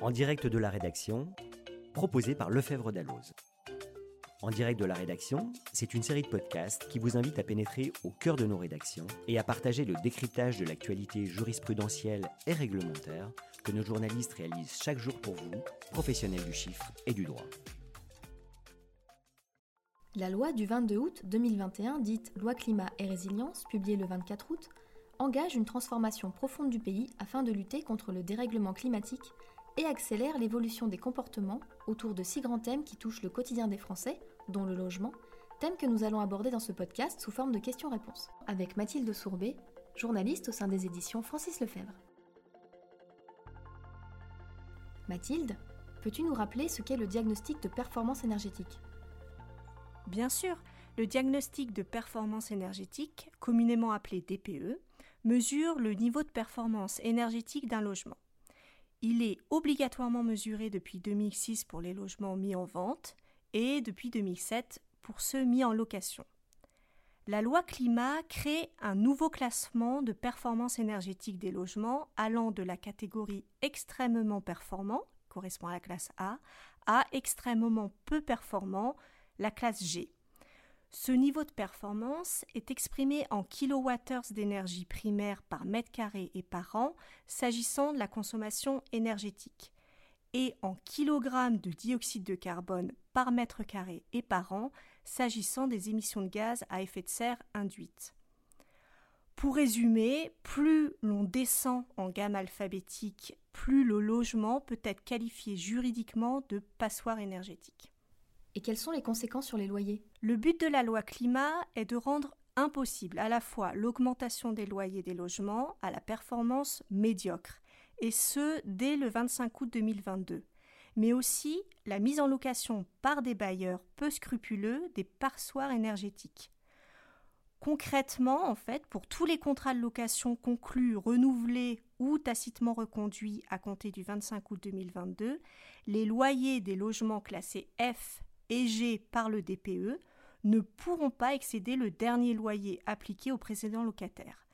En direct de la rédaction, proposé par Lefebvre Dalloz. En direct de la rédaction, c'est une série de podcasts qui vous invite à pénétrer au cœur de nos rédactions et à partager le décryptage de l'actualité jurisprudentielle et réglementaire que nos journalistes réalisent chaque jour pour vous, professionnels du chiffre et du droit. La loi du 22 août 2021, dite Loi climat et résilience, publiée le 24 août, engage une transformation profonde du pays afin de lutter contre le dérèglement climatique et accélère l'évolution des comportements autour de six grands thèmes qui touchent le quotidien des Français, dont le logement, thème que nous allons aborder dans ce podcast sous forme de questions-réponses, avec Mathilde Sourbet, journaliste au sein des éditions Francis Lefebvre. Mathilde, peux-tu nous rappeler ce qu'est le diagnostic de performance énergétique? Bien sûr, le diagnostic de performance énergétique, communément appelé DPE, mesure le niveau de performance énergétique d'un logement. Il est obligatoirement mesuré depuis 2006 pour les logements mis en vente et depuis 2007 pour ceux mis en location. La loi climat crée un nouveau classement de performance énergétique des logements allant de la catégorie extrêmement performant, correspond à la classe A, à extrêmement peu performant, la classe G. Ce niveau de performance est exprimé en kilowattheures d'énergie primaire par mètre carré et par an s'agissant de la consommation énergétique et en kilogrammes de dioxyde de carbone par mètre carré et par an s'agissant des émissions de gaz à effet de serre induites. Pour résumer, plus l'on descend en gamme alphabétique, plus le logement peut être qualifié juridiquement de passoire énergétique. Et quelles sont les conséquences sur les loyers? Le but de la loi climat est de rendre impossible à la fois l'augmentation des loyers des logements à la performance médiocre, et ce dès le 25 août 2022, mais aussi la mise en location par des bailleurs peu scrupuleux des passoires énergétiques. Concrètement, en fait, pour tous les contrats de location conclus, renouvelés ou tacitement reconduits à compter du 25 août 2022, les loyers des logements classés F égés par le DPE ne pourront pas excéder le dernier loyer appliqué au précédent locataire.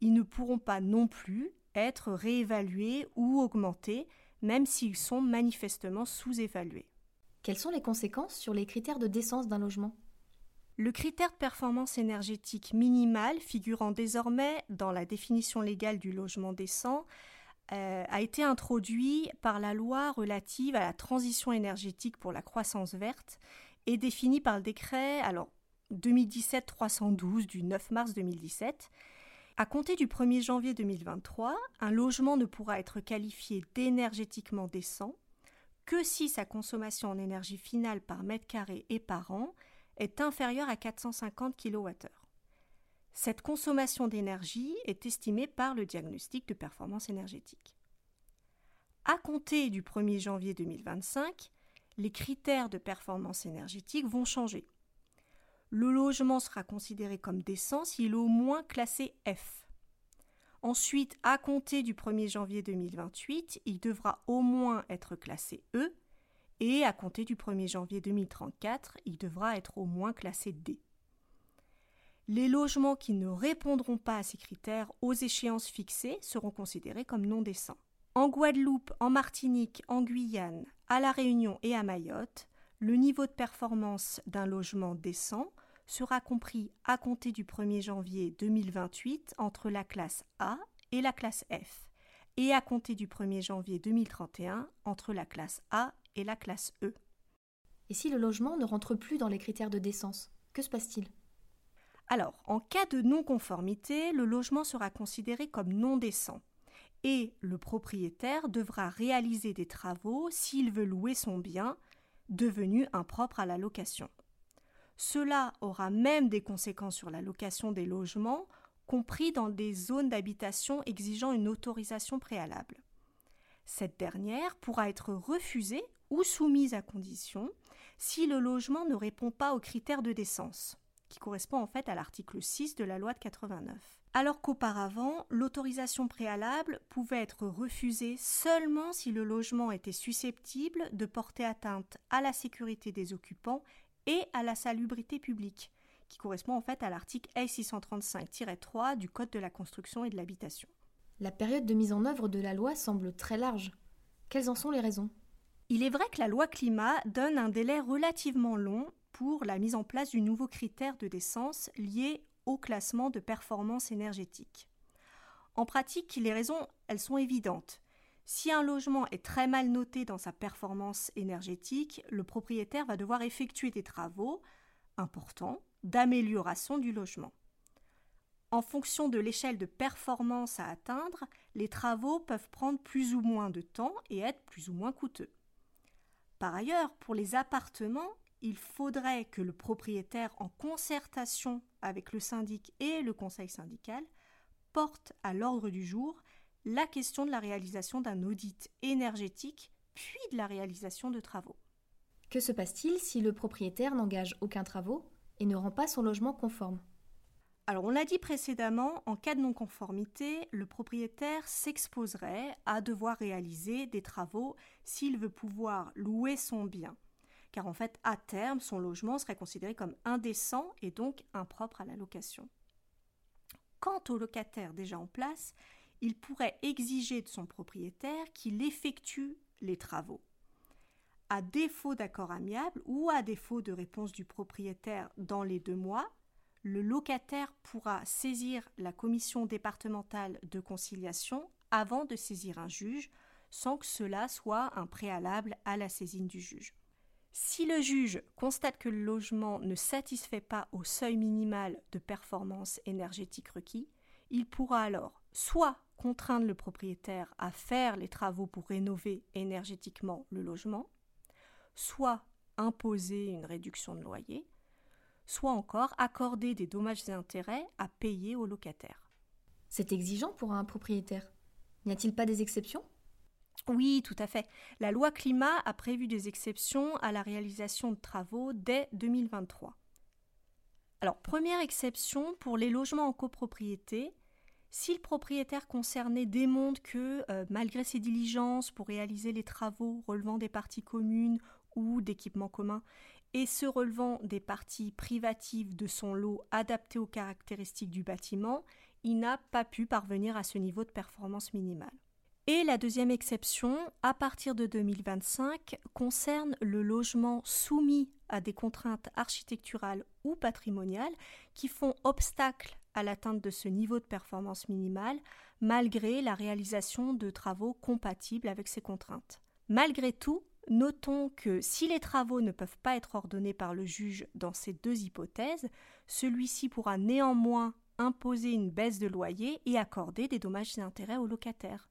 Ils ne pourront pas non plus être réévalués ou augmentés, même s'ils sont manifestement sous-évalués. Quelles sont les conséquences sur les critères de décence d'un logement? Le critère de performance énergétique minimale, figurant désormais dans la définition légale du logement décent, euh, a été introduit par la loi relative à la transition énergétique pour la croissance verte et défini par le décret alors 2017-312 du 9 mars 2017. À compter du 1er janvier 2023, un logement ne pourra être qualifié d'énergétiquement décent que si sa consommation en énergie finale par mètre carré et par an est inférieure à 450 kWh. Cette consommation d'énergie est estimée par le diagnostic de performance énergétique. À compter du 1er janvier 2025, les critères de performance énergétique vont changer. Le logement sera considéré comme décent s'il est au moins classé F. Ensuite, à compter du 1er janvier 2028, il devra au moins être classé E et à compter du 1er janvier 2034, il devra être au moins classé D. Les logements qui ne répondront pas à ces critères aux échéances fixées seront considérés comme non décents. En Guadeloupe, en Martinique, en Guyane, à La Réunion et à Mayotte, le niveau de performance d'un logement décent sera compris à compter du 1er janvier 2028 entre la classe A et la classe F, et à compter du 1er janvier 2031 entre la classe A et la classe E. Et si le logement ne rentre plus dans les critères de décence, que se passe-t-il? Alors, en cas de non-conformité, le logement sera considéré comme non décent et le propriétaire devra réaliser des travaux s'il veut louer son bien devenu impropre à la location. Cela aura même des conséquences sur la location des logements, compris dans des zones d'habitation exigeant une autorisation préalable. Cette dernière pourra être refusée ou soumise à condition si le logement ne répond pas aux critères de décence correspond en fait à l'article 6 de la loi de 89. Alors qu'auparavant, l'autorisation préalable pouvait être refusée seulement si le logement était susceptible de porter atteinte à la sécurité des occupants et à la salubrité publique, qui correspond en fait à l'article L635-3 du Code de la construction et de l'habitation. La période de mise en œuvre de la loi semble très large. Quelles en sont les raisons? Il est vrai que la loi climat donne un délai relativement long pour la mise en place du nouveau critère de décence lié au classement de performance énergétique. En pratique, les raisons, elles sont évidentes. Si un logement est très mal noté dans sa performance énergétique, le propriétaire va devoir effectuer des travaux importants d'amélioration du logement. En fonction de l'échelle de performance à atteindre, les travaux peuvent prendre plus ou moins de temps et être plus ou moins coûteux. Par ailleurs, pour les appartements, il faudrait que le propriétaire, en concertation avec le syndic et le conseil syndical, porte à l'ordre du jour la question de la réalisation d'un audit énergétique, puis de la réalisation de travaux. Que se passe-t-il si le propriétaire n'engage aucun travaux et ne rend pas son logement conforme? Alors, on l'a dit précédemment, en cas de non-conformité, le propriétaire s'exposerait à devoir réaliser des travaux s'il veut pouvoir louer son bien. Car en fait, à terme, son logement serait considéré comme indécent et donc impropre à la location. Quant au locataire déjà en place, il pourrait exiger de son propriétaire qu'il effectue les travaux. À défaut d'accord amiable ou à défaut de réponse du propriétaire dans les deux mois, le locataire pourra saisir la commission départementale de conciliation avant de saisir un juge, sans que cela soit un préalable à la saisine du juge. Si le juge constate que le logement ne satisfait pas au seuil minimal de performance énergétique requis, il pourra alors soit contraindre le propriétaire à faire les travaux pour rénover énergétiquement le logement, soit imposer une réduction de loyer, soit encore accorder des dommages et intérêts à payer au locataire. C'est exigeant pour un propriétaire. N'y a-t-il pas des exceptions? Oui, tout à fait. La loi climat a prévu des exceptions à la réalisation de travaux dès 2023. Alors, première exception pour les logements en copropriété, si le propriétaire concerné démontre que, euh, malgré ses diligences pour réaliser les travaux relevant des parties communes ou d'équipements communs, et se relevant des parties privatives de son lot adaptées aux caractéristiques du bâtiment, il n'a pas pu parvenir à ce niveau de performance minimale. Et la deuxième exception, à partir de 2025, concerne le logement soumis à des contraintes architecturales ou patrimoniales qui font obstacle à l'atteinte de ce niveau de performance minimale malgré la réalisation de travaux compatibles avec ces contraintes. Malgré tout, notons que si les travaux ne peuvent pas être ordonnés par le juge dans ces deux hypothèses, celui-ci pourra néanmoins imposer une baisse de loyer et accorder des dommages et intérêts au locataire.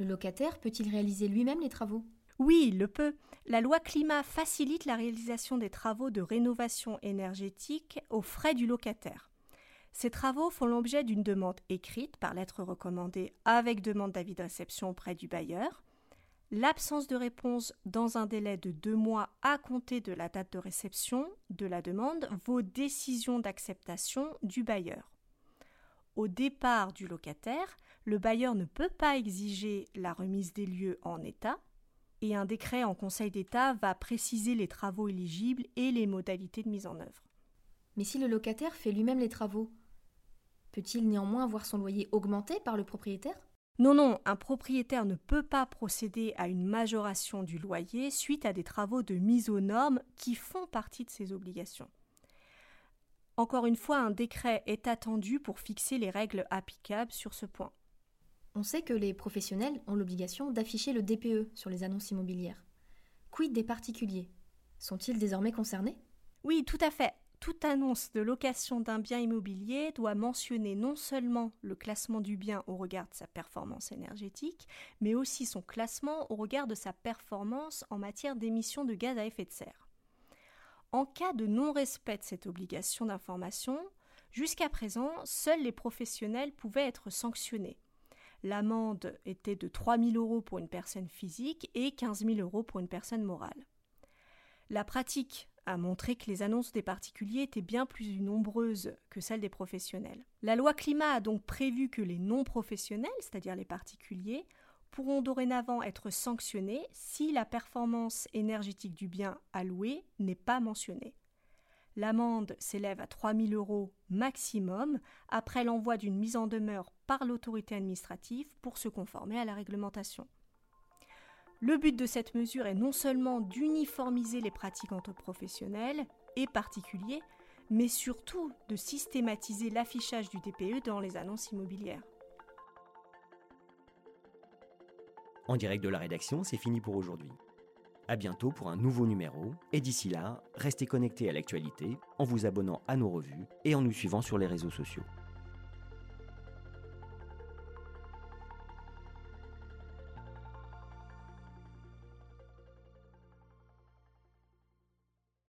Le locataire peut-il réaliser lui-même les travaux? Oui, il le peut. La loi climat facilite la réalisation des travaux de rénovation énergétique aux frais du locataire. Ces travaux font l'objet d'une demande écrite par lettre recommandée avec demande d'avis de réception auprès du bailleur. L'absence de réponse dans un délai de deux mois à compter de la date de réception de la demande vaut décision d'acceptation du bailleur. Au départ du locataire, le bailleur ne peut pas exiger la remise des lieux en état, et un décret en Conseil d'État va préciser les travaux éligibles et les modalités de mise en œuvre. Mais si le locataire fait lui-même les travaux, Peut-il néanmoins voir son loyer augmenté par le propriétaire? Non, non, un propriétaire ne peut pas procéder à une majoration du loyer suite à des travaux de mise aux normes qui font partie de ses obligations. Encore une fois, un décret est attendu pour fixer les règles applicables sur ce point. On sait que les professionnels ont l'obligation d'afficher le DPE sur les annonces immobilières. Quid des particuliers? Sont-ils désormais concernés? Oui, tout à fait toute annonce de location d'un bien immobilier doit mentionner non seulement le classement du bien au regard de sa performance énergétique, mais aussi son classement au regard de sa performance en matière d'émissions de gaz à effet de serre. En cas de non-respect de cette obligation d'information, jusqu'à présent, seuls les professionnels pouvaient être sanctionnés. L'amende était de 3 000 euros pour une personne physique et 15 000 euros pour une personne morale. La pratique a montré que les annonces des particuliers étaient bien plus nombreuses que celles des professionnels. La loi climat a donc prévu que les non professionnels, c'est-à-dire les particuliers, pourront dorénavant être sanctionnés si la performance énergétique du bien alloué n'est pas mentionnée. L'amende s'élève à 3 000 euros maximum après l'envoi d'une mise en demeure par l'autorité administrative pour se conformer à la réglementation. Le but de cette mesure est non seulement d'uniformiser les pratiques entre professionnels et particuliers, mais surtout de systématiser l'affichage du DPE dans les annonces immobilières. En direct de la rédaction, c'est fini pour aujourd'hui. À bientôt pour un nouveau numéro, et d'ici là, restez connectés à l'actualité en vous abonnant à nos revues et en nous suivant sur les réseaux sociaux.